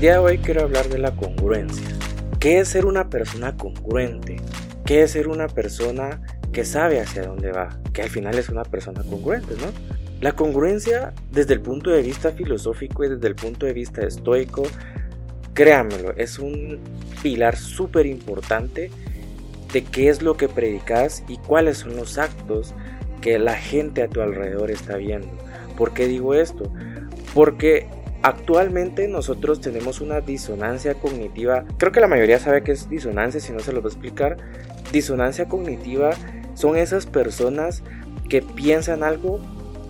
El día de hoy quiero hablar de la congruencia. ¿Qué es ser una persona congruente? ¿Qué es ser una persona que sabe hacia dónde va? Que al final es una persona congruente, ¿no? La congruencia desde el punto de vista filosófico y desde el punto de vista estoico, créanmelo, es un pilar súper importante de qué es lo que predicas y cuáles son los actos que la gente a tu alrededor está viendo. ¿Por qué digo esto? Porque Actualmente nosotros tenemos una disonancia cognitiva, creo que la mayoría sabe que es disonancia, si no se lo voy a explicar. Disonancia cognitiva son esas personas que piensan algo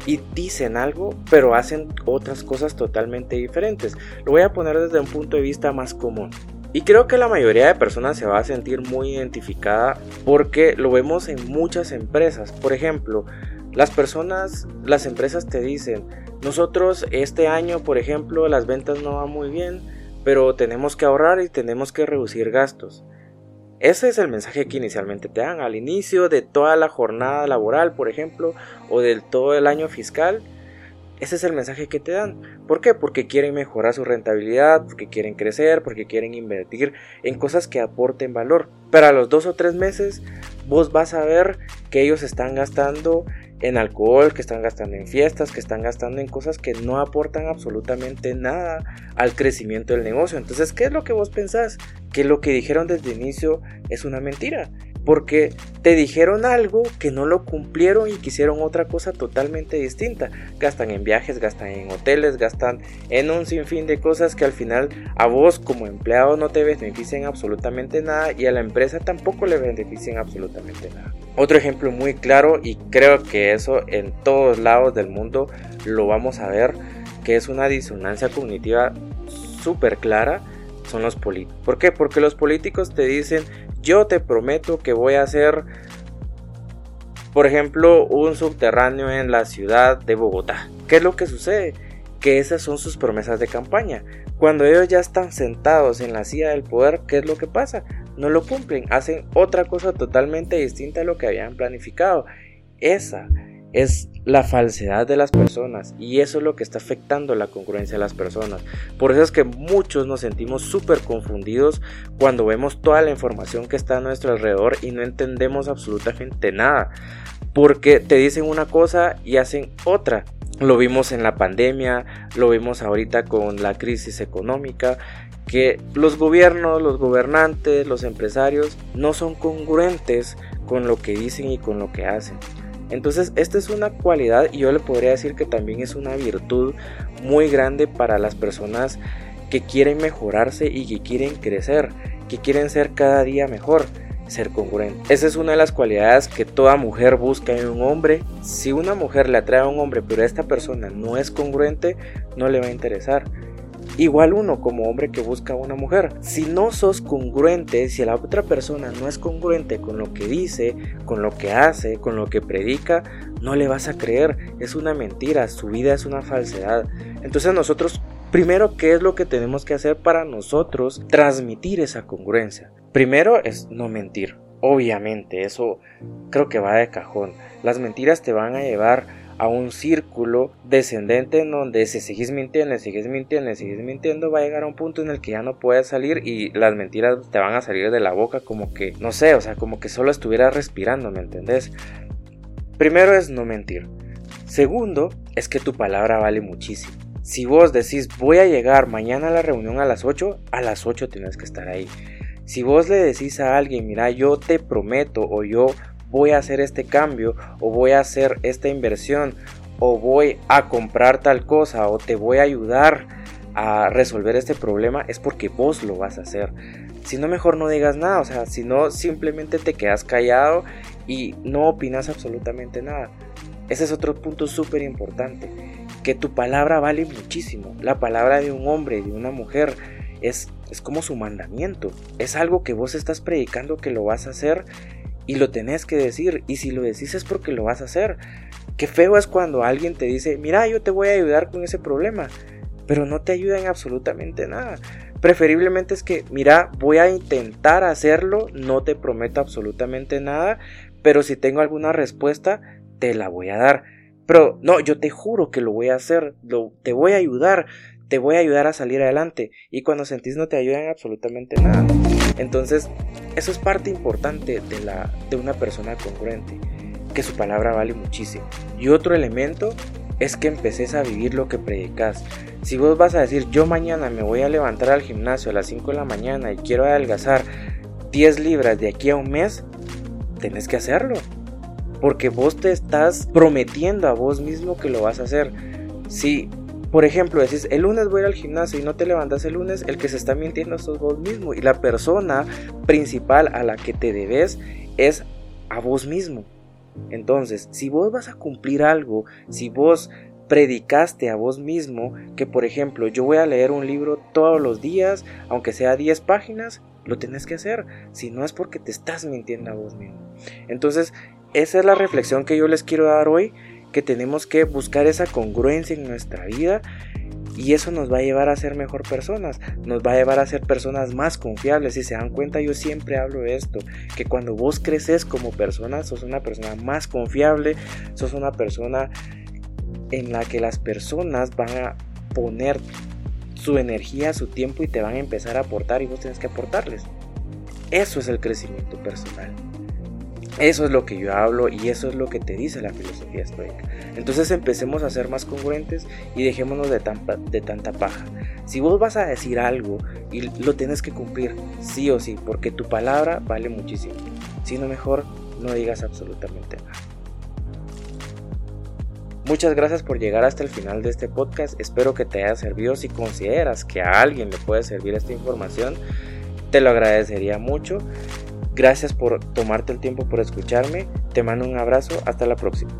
y dicen algo, pero hacen otras cosas totalmente diferentes. Lo voy a poner desde un punto de vista más común. Y creo que la mayoría de personas se va a sentir muy identificada porque lo vemos en muchas empresas. Por ejemplo, las personas, las empresas te dicen, nosotros este año, por ejemplo, las ventas no van muy bien, pero tenemos que ahorrar y tenemos que reducir gastos. Ese es el mensaje que inicialmente te dan al inicio de toda la jornada laboral, por ejemplo, o del todo el año fiscal. Ese es el mensaje que te dan. ¿Por qué? Porque quieren mejorar su rentabilidad, porque quieren crecer, porque quieren invertir en cosas que aporten valor. Pero a los dos o tres meses vos vas a ver que ellos están gastando en alcohol, que están gastando en fiestas, que están gastando en cosas que no aportan absolutamente nada al crecimiento del negocio. Entonces, ¿qué es lo que vos pensás? Que lo que dijeron desde el inicio es una mentira. Porque te dijeron algo que no lo cumplieron y quisieron otra cosa totalmente distinta. Gastan en viajes, gastan en hoteles, gastan en un sinfín de cosas que al final a vos como empleado no te benefician absolutamente nada y a la empresa tampoco le benefician absolutamente nada. Otro ejemplo muy claro y creo que eso en todos lados del mundo lo vamos a ver, que es una disonancia cognitiva súper clara, son los políticos. ¿Por qué? Porque los políticos te dicen, yo te prometo que voy a hacer, por ejemplo, un subterráneo en la ciudad de Bogotá. ¿Qué es lo que sucede? Que esas son sus promesas de campaña. Cuando ellos ya están sentados en la silla del poder, ¿qué es lo que pasa? no lo cumplen, hacen otra cosa totalmente distinta a lo que habían planificado. Esa es la falsedad de las personas y eso es lo que está afectando la congruencia de las personas. Por eso es que muchos nos sentimos súper confundidos cuando vemos toda la información que está a nuestro alrededor y no entendemos absolutamente nada. Porque te dicen una cosa y hacen otra. Lo vimos en la pandemia, lo vimos ahorita con la crisis económica que los gobiernos, los gobernantes, los empresarios no son congruentes con lo que dicen y con lo que hacen. Entonces, esta es una cualidad y yo le podría decir que también es una virtud muy grande para las personas que quieren mejorarse y que quieren crecer, que quieren ser cada día mejor, ser congruente. Esa es una de las cualidades que toda mujer busca en un hombre. Si una mujer le atrae a un hombre, pero esta persona no es congruente, no le va a interesar. Igual uno como hombre que busca a una mujer. Si no sos congruente, si la otra persona no es congruente con lo que dice, con lo que hace, con lo que predica, no le vas a creer. Es una mentira, su vida es una falsedad. Entonces nosotros, primero, ¿qué es lo que tenemos que hacer para nosotros transmitir esa congruencia? Primero es no mentir. Obviamente, eso creo que va de cajón. Las mentiras te van a llevar a un círculo descendente en donde si sigues mintiendo, sigues mintiendo, sigues mintiendo, va a llegar a un punto en el que ya no puedes salir y las mentiras te van a salir de la boca como que, no sé, o sea, como que solo estuvieras respirando, ¿me entendés? Primero es no mentir. Segundo es que tu palabra vale muchísimo. Si vos decís voy a llegar mañana a la reunión a las 8, a las 8 tienes que estar ahí. Si vos le decís a alguien, mira, yo te prometo o yo voy a hacer este cambio o voy a hacer esta inversión o voy a comprar tal cosa o te voy a ayudar a resolver este problema es porque vos lo vas a hacer. Si no, mejor no digas nada, o sea, si no, simplemente te quedas callado y no opinas absolutamente nada. Ese es otro punto súper importante, que tu palabra vale muchísimo. La palabra de un hombre, de una mujer, es, es como su mandamiento. Es algo que vos estás predicando que lo vas a hacer y lo tenés que decir. Y si lo decís es porque lo vas a hacer. Qué feo es cuando alguien te dice, mira, yo te voy a ayudar con ese problema. Pero no te ayuda en absolutamente nada. Preferiblemente es que, mira, voy a intentar hacerlo, no te prometo absolutamente nada, pero si tengo alguna respuesta, te la voy a dar. Pero no, yo te juro que lo voy a hacer, lo, te voy a ayudar, te voy a ayudar a salir adelante y cuando sentís no te ayudan absolutamente nada. Entonces, eso es parte importante de, la, de una persona congruente, que su palabra vale muchísimo. Y otro elemento es que empeces a vivir lo que predicas. Si vos vas a decir, yo mañana me voy a levantar al gimnasio a las 5 de la mañana y quiero adelgazar 10 libras de aquí a un mes, tenés que hacerlo. Porque vos te estás prometiendo a vos mismo que lo vas a hacer. Si, por ejemplo, decís, el lunes voy al gimnasio y no te levantas el lunes, el que se está mintiendo sos vos mismo. Y la persona principal a la que te debes es a vos mismo. Entonces, si vos vas a cumplir algo, si vos predicaste a vos mismo que, por ejemplo, yo voy a leer un libro todos los días, aunque sea 10 páginas, lo tenés que hacer. Si no es porque te estás mintiendo a vos mismo. Entonces, esa es la reflexión que yo les quiero dar hoy, que tenemos que buscar esa congruencia en nuestra vida y eso nos va a llevar a ser mejor personas, nos va a llevar a ser personas más confiables. Si se dan cuenta, yo siempre hablo de esto, que cuando vos creces como persona, sos una persona más confiable, sos una persona en la que las personas van a poner su energía, su tiempo y te van a empezar a aportar y vos tienes que aportarles. Eso es el crecimiento personal. Eso es lo que yo hablo y eso es lo que te dice la filosofía estoica. Entonces empecemos a ser más congruentes y dejémonos de, de tanta paja. Si vos vas a decir algo y lo tienes que cumplir, sí o sí, porque tu palabra vale muchísimo. Si no, mejor no digas absolutamente nada. Muchas gracias por llegar hasta el final de este podcast. Espero que te haya servido. Si consideras que a alguien le puede servir esta información, te lo agradecería mucho. Gracias por tomarte el tiempo por escucharme. Te mando un abrazo. Hasta la próxima.